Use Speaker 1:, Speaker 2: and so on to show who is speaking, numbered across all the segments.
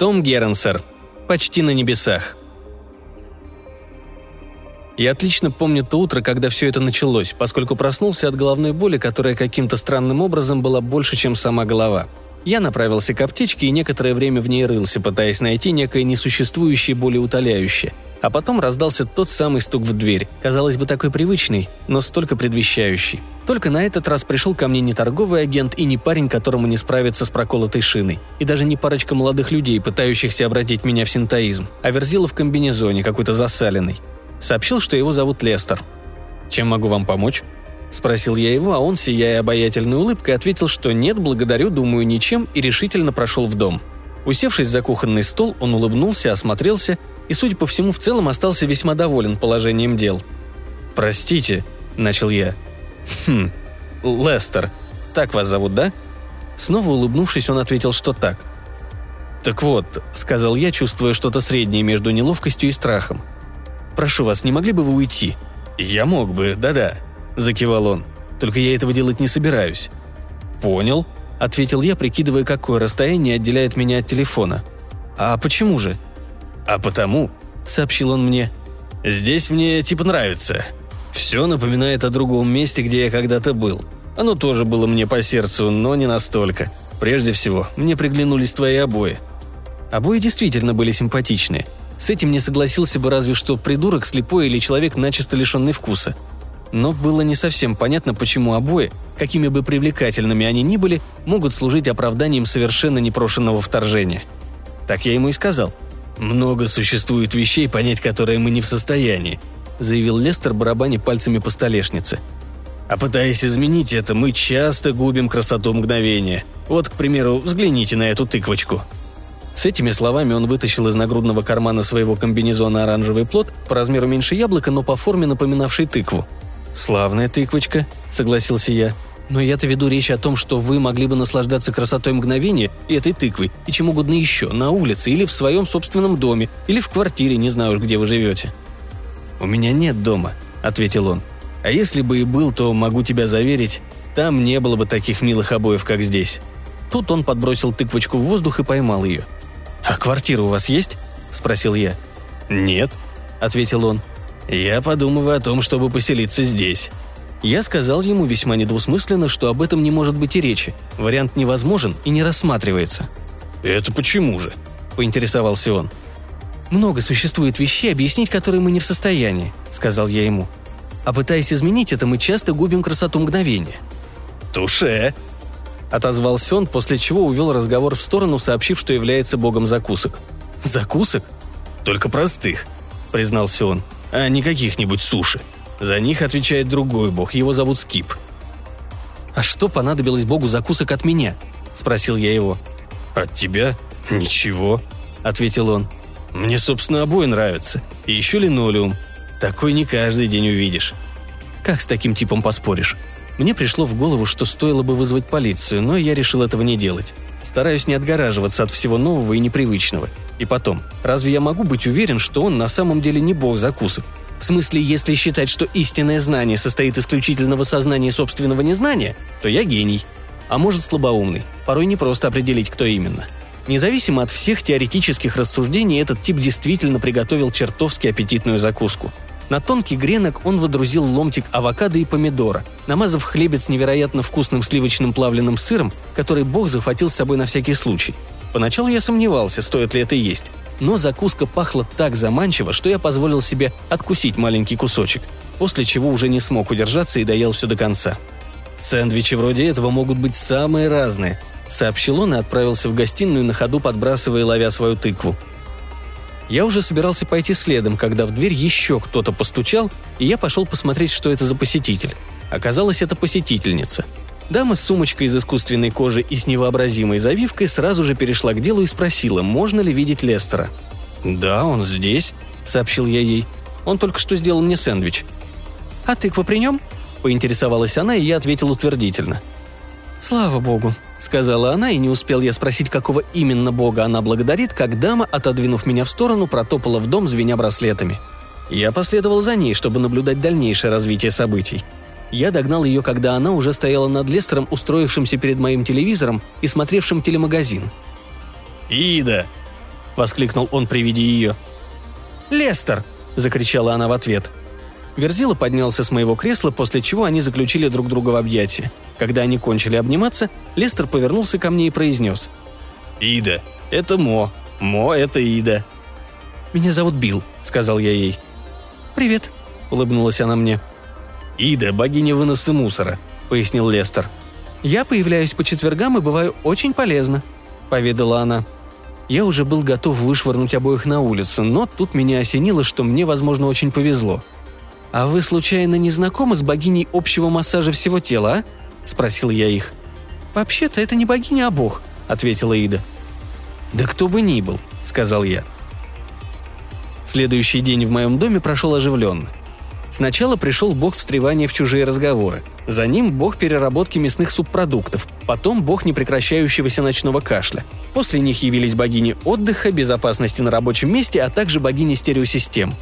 Speaker 1: Том Герен, сэр. Почти на небесах. Я отлично помню то утро, когда все это началось, поскольку проснулся от головной боли, которая каким-то странным образом была больше, чем сама голова. Я направился к аптечке и некоторое время в ней рылся, пытаясь найти некое несуществующее болеутоляющее. А потом раздался тот самый стук в дверь, казалось бы, такой привычный, но столько предвещающий. Только на этот раз пришел ко мне не торговый агент и не парень, которому не справиться с проколотой шиной, и даже не парочка молодых людей, пытающихся обратить меня в синтоизм, а верзила в комбинезоне, какой-то засаленный. Сообщил, что его зовут Лестер. «Чем могу вам помочь?» Спросил я его, а он, сияя обаятельной улыбкой, ответил, что нет, благодарю, думаю, ничем, и решительно прошел в дом. Усевшись за кухонный стол, он улыбнулся, осмотрелся и, судя по всему, в целом остался весьма доволен положением дел. «Простите», — начал я. «Хм, Лестер. Так вас зовут, да?» Снова улыбнувшись, он ответил, что так. «Так вот», — сказал я, чувствуя что-то среднее между неловкостью и страхом. Прошу вас, не могли бы вы уйти?» «Я мог бы, да-да», – закивал он. «Только я этого делать не собираюсь». «Понял», – ответил я, прикидывая, какое расстояние отделяет меня от телефона. «А почему же?» «А потому», – сообщил он мне. «Здесь мне типа нравится. Все напоминает о другом месте, где я когда-то был. Оно тоже было мне по сердцу, но не настолько. Прежде всего, мне приглянулись твои обои». Обои действительно были симпатичные – с этим не согласился бы разве что придурок, слепой или человек, начисто лишенный вкуса. Но было не совсем понятно, почему обои, какими бы привлекательными они ни были, могут служить оправданием совершенно непрошенного вторжения. Так я ему и сказал. «Много существует вещей, понять которые мы не в состоянии», заявил Лестер, барабаня пальцами по столешнице. «А пытаясь изменить это, мы часто губим красоту мгновения. Вот, к примеру, взгляните на эту тыквочку», с этими словами он вытащил из нагрудного кармана своего комбинезона оранжевый плод, по размеру меньше яблока, но по форме напоминавший тыкву. «Славная тыквочка», — согласился я. «Но я-то веду речь о том, что вы могли бы наслаждаться красотой мгновения и этой тыквой, и чем угодно еще, на улице или в своем собственном доме, или в квартире, не знаю уж, где вы живете». «У меня нет дома», — ответил он. «А если бы и был, то, могу тебя заверить, там не было бы таких милых обоев, как здесь». Тут он подбросил тыквочку в воздух и поймал ее. «А квартира у вас есть?» – спросил я. «Нет», – ответил он. «Я подумываю о том, чтобы поселиться здесь». Я сказал ему весьма недвусмысленно, что об этом не может быть и речи. Вариант невозможен и не рассматривается. «Это почему же?» – поинтересовался он. «Много существует вещей, объяснить которые мы не в состоянии», – сказал я ему. «А пытаясь изменить это, мы часто губим красоту мгновения». «Туше!» Отозвался он, после чего увел разговор в сторону, сообщив, что является богом закусок. «Закусок?» «Только простых», — признался он, — «а не каких-нибудь суши. За них отвечает другой бог, его зовут Скип». «А что понадобилось богу закусок от меня?» — спросил я его. «От тебя? Ничего», — ответил он. «Мне, собственно, обои нравятся. И еще линолеум. Такой не каждый день увидишь». «Как с таким типом поспоришь?» Мне пришло в голову, что стоило бы вызвать полицию, но я решил этого не делать. Стараюсь не отгораживаться от всего нового и непривычного. И потом, разве я могу быть уверен, что он на самом деле не бог закусок? В смысле, если считать, что истинное знание состоит исключительно в осознании собственного незнания, то я гений. А может, слабоумный. Порой не просто определить, кто именно. Независимо от всех теоретических рассуждений, этот тип действительно приготовил чертовски аппетитную закуску – на тонкий гренок он водрузил ломтик авокадо и помидора, намазав хлебец невероятно вкусным сливочным плавленным сыром, который бог захватил с собой на всякий случай. Поначалу я сомневался, стоит ли это есть, но закуска пахла так заманчиво, что я позволил себе откусить маленький кусочек, после чего уже не смог удержаться и доел все до конца. «Сэндвичи вроде этого могут быть самые разные», — сообщил он и отправился в гостиную на ходу, подбрасывая и ловя свою тыкву. Я уже собирался пойти следом, когда в дверь еще кто-то постучал, и я пошел посмотреть, что это за посетитель. Оказалось, это посетительница. Дама с сумочкой из искусственной кожи и с невообразимой завивкой сразу же перешла к делу и спросила, можно ли видеть Лестера. «Да, он здесь», — сообщил я ей. «Он только что сделал мне сэндвич». «А тыква при нем?» — поинтересовалась она, и я ответил утвердительно. «Слава богу», сказала она, и не успел я спросить, какого именно бога она благодарит, как дама, отодвинув меня в сторону, протопала в дом, звеня браслетами. Я последовал за ней, чтобы наблюдать дальнейшее развитие событий. Я догнал ее, когда она уже стояла над Лестером, устроившимся перед моим телевизором и смотревшим телемагазин.
Speaker 2: «Ида!»
Speaker 1: – воскликнул он при виде ее. «Лестер!» – закричала она в ответ. Верзила поднялся с моего кресла, после чего они заключили друг друга в объятия. Когда они кончили обниматься, Лестер повернулся ко мне и произнес. «Ида, это Мо. Мо – это Ида». «Меня зовут Билл», – сказал я ей. «Привет», – улыбнулась она мне. «Ида – богиня выноса мусора», – пояснил Лестер. «Я появляюсь по четвергам и бываю очень полезна», – поведала она. Я уже был готов вышвырнуть обоих на улицу, но тут меня осенило, что мне, возможно, очень повезло. «А вы, случайно, не знакомы с богиней общего массажа всего тела, а?» – спросил я их. «Вообще-то это не богиня, а бог», – ответила Ида. «Да кто бы ни был», – сказал я. Следующий день в моем доме прошел оживленно. Сначала пришел бог встревания в чужие разговоры. За ним бог переработки мясных субпродуктов, потом бог непрекращающегося ночного кашля. После них явились богини отдыха, безопасности на рабочем месте, а также богини стереосистем.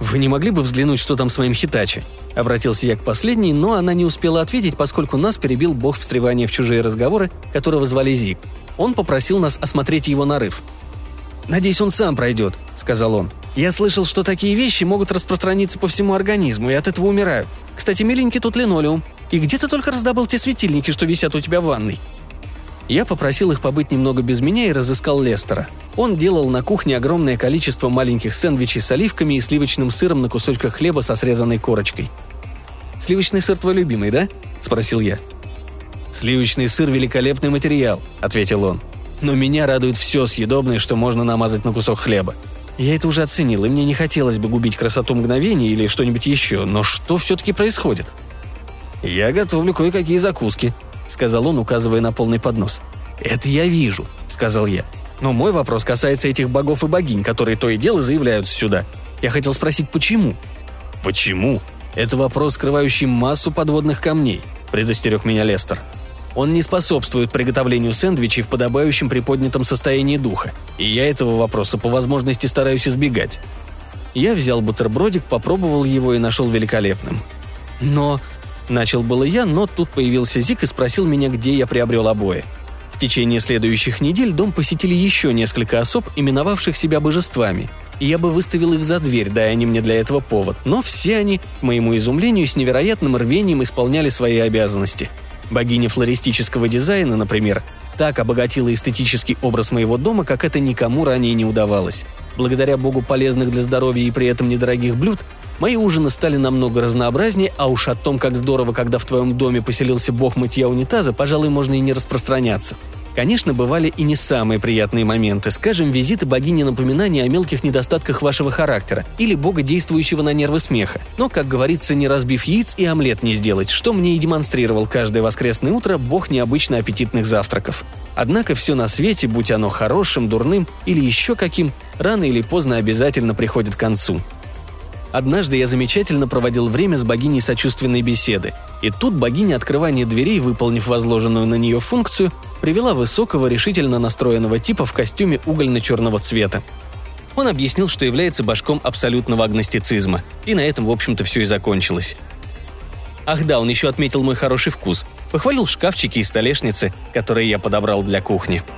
Speaker 1: «Вы не могли бы взглянуть, что там с моим Хитачи?» Обратился я к последней, но она не успела ответить, поскольку нас перебил бог встревания в чужие разговоры, которого звали Зиг. Он попросил нас осмотреть его нарыв. «Надеюсь, он сам пройдет», — сказал он. «Я слышал, что такие вещи могут распространиться по всему организму, и от этого умираю. Кстати, миленький тут линолеум. И где ты только раздобыл те светильники, что висят у тебя в ванной?» Я попросил их побыть немного без меня и разыскал Лестера. Он делал на кухне огромное количество маленьких сэндвичей с оливками и сливочным сыром на кусочках хлеба со срезанной корочкой. «Сливочный сыр твой любимый, да?» – спросил я. «Сливочный сыр – великолепный материал», – ответил он но меня радует все съедобное, что можно намазать на кусок хлеба. Я это уже оценил, и мне не хотелось бы губить красоту мгновения или что-нибудь еще, но что все-таки происходит? «Я готовлю кое-какие закуски», — сказал он, указывая на полный поднос. «Это я вижу», — сказал я. «Но мой вопрос касается этих богов и богинь, которые то и дело заявляются сюда. Я хотел спросить, почему?» «Почему?» Это вопрос, скрывающий массу подводных камней», — предостерег меня Лестер. Он не способствует приготовлению сэндвичей в подобающем приподнятом состоянии духа, и я этого вопроса по возможности стараюсь избегать. Я взял бутербродик, попробовал его и нашел великолепным. Но... Начал было я, но тут появился Зик и спросил меня, где я приобрел обои. В течение следующих недель дом посетили еще несколько особ, именовавших себя божествами, я бы выставил их за дверь, дай они мне для этого повод, но все они, к моему изумлению, с невероятным рвением исполняли свои обязанности – Богиня флористического дизайна, например, так обогатила эстетический образ моего дома, как это никому ранее не удавалось. Благодаря богу полезных для здоровья и при этом недорогих блюд, мои ужины стали намного разнообразнее, а уж о том, как здорово, когда в твоем доме поселился бог мытья унитаза, пожалуй, можно и не распространяться – Конечно, бывали и не самые приятные моменты, скажем, визиты богини напоминания о мелких недостатках вашего характера или бога, действующего на нервы смеха. Но, как говорится, не разбив яиц и омлет не сделать, что мне и демонстрировал каждое воскресное утро бог необычно аппетитных завтраков. Однако все на свете, будь оно хорошим, дурным или еще каким, рано или поздно обязательно приходит к концу. Однажды я замечательно проводил время с богиней сочувственной беседы, и тут богиня открывания дверей, выполнив возложенную на нее функцию, привела высокого, решительно настроенного типа в костюме угольно-черного цвета. Он объяснил, что является башком абсолютного агностицизма, и на этом, в общем-то, все и закончилось. Ах да, он еще отметил мой хороший вкус, похвалил шкафчики и столешницы, которые я подобрал для кухни –